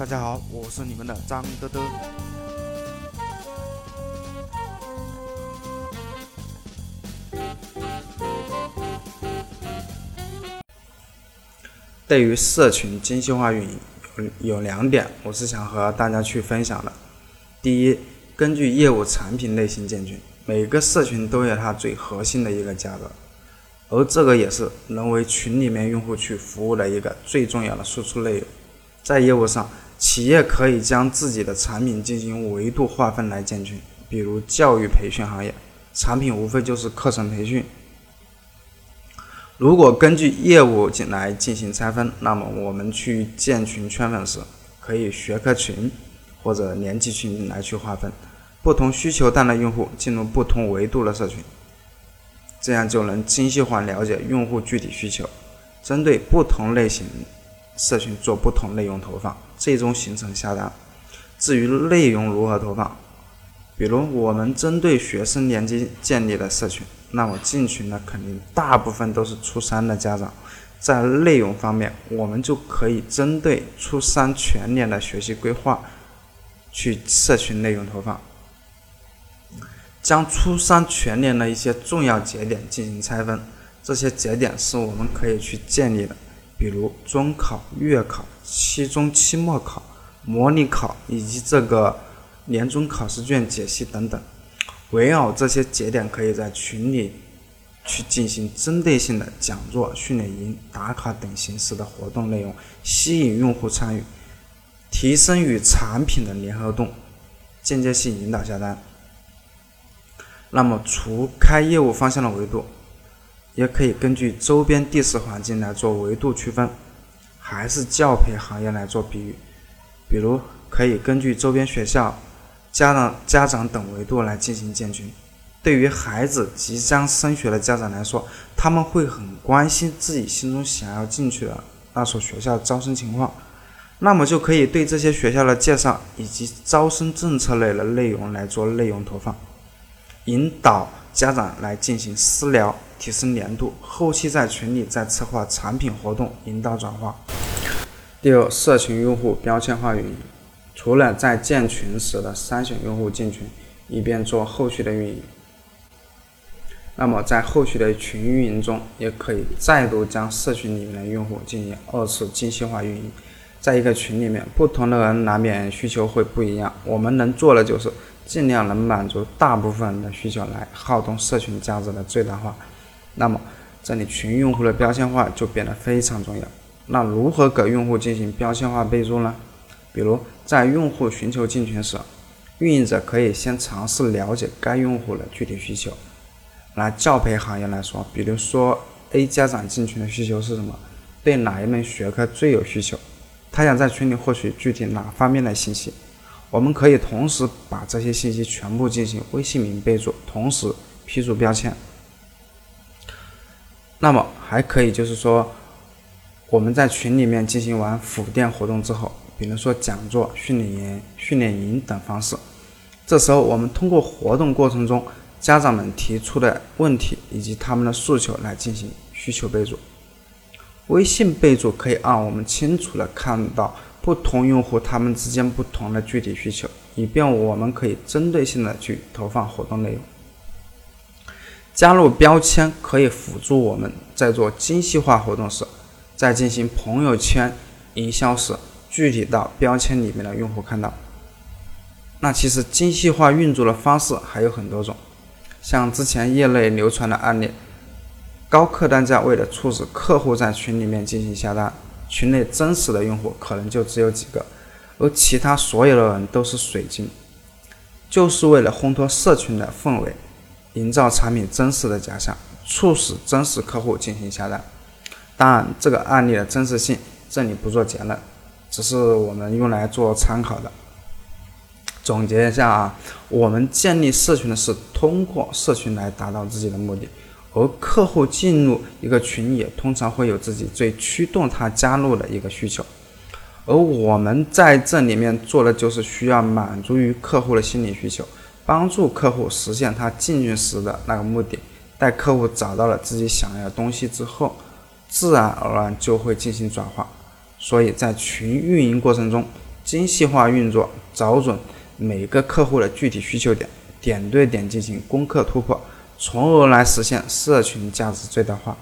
大家好，我是你们的张德德。对于社群精细化运营，有有两点，我是想和大家去分享的。第一，根据业务产品类型建群，每个社群都有它最核心的一个价格，而这个也是能为群里面用户去服务的一个最重要的输出内容。在业务上，企业可以将自己的产品进行维度划分来建群，比如教育培训行业，产品无非就是课程培训。如果根据业务进来进行拆分，那么我们去建群圈粉时，可以学科群或者年级群来去划分，不同需求端的用户进入不同维度的社群，这样就能精细化了解用户具体需求，针对不同类型社群做不同内容投放，最终形成下单。至于内容如何投放，比如我们针对学生年级建立的社群。那么进群呢，肯定大部分都是初三的家长，在内容方面，我们就可以针对初三全年的学习规划，去社群内容投放，将初三全年的一些重要节点进行拆分，这些节点是我们可以去建立的，比如中考、月考、期中、期末考、模拟考以及这个年终考试卷解析等等。围绕这些节点，可以在群里去进行针对性的讲座、训练营、打卡等形式的活动内容，吸引用户参与，提升与产品的联合度，间接性引导下单。那么，除开业务方向的维度，也可以根据周边地势环境来做维度区分，还是教培行业来做比喻，比如可以根据周边学校。家长、家长等维度来进行建群。对于孩子即将升学的家长来说，他们会很关心自己心中想要进去的那所学校招生情况，那么就可以对这些学校的介绍以及招生政策类的内容来做内容投放，引导家长来进行私聊，提升粘度。后期在群里再策划产品活动，引导转化。第二，社群用户标签化运营。除了在建群时的筛选用户进群，以便做后续的运营，那么在后续的群运营中，也可以再度将社群里面的用户进行二次精细化运营。在一个群里面，不同的人难免需求会不一样，我们能做的就是尽量能满足大部分人的需求，来耗动社群价值的最大化。那么这里群用户的标签化就变得非常重要。那如何给用户进行标签化备注呢？比如，在用户寻求进群时，运营者可以先尝试了解该用户的具体需求。拿教培行业来说，比如说 A 家长进群的需求是什么？对哪一门学科最有需求？他想在群里获取具体哪方面的信息？我们可以同时把这些信息全部进行微信名备注，同时批注标签。那么还可以就是说，我们在群里面进行完辅店活动之后。比如说讲座、训练营、训练营等方式，这时候我们通过活动过程中家长们提出的问题以及他们的诉求来进行需求备注。微信备注可以让我们清楚的看到不同用户他们之间不同的具体需求，以便我们可以针对性的去投放活动内容。加入标签可以辅助我们在做精细化活动时，在进行朋友圈营销时。具体到标签里面的用户看到，那其实精细化运作的方式还有很多种，像之前业内流传的案例，高客单价为了促使客户在群里面进行下单，群内真实的用户可能就只有几个，而其他所有的人都是水军，就是为了烘托社群的氛围，营造产品真实的假象，促使真实客户进行下单。当然，这个案例的真实性这里不做结论。只是我们用来做参考的。总结一下啊，我们建立社群的是通过社群来达到自己的目的，而客户进入一个群也通常会有自己最驱动他加入的一个需求，而我们在这里面做的就是需要满足于客户的心理需求，帮助客户实现他进群时的那个目的。待客户找到了自己想要的东西之后，自然而然就会进行转化。所以在群运营过程中，精细化运作，找准每个客户的具体需求点，点对点进行攻克突破，从而来实现社群价值最大化。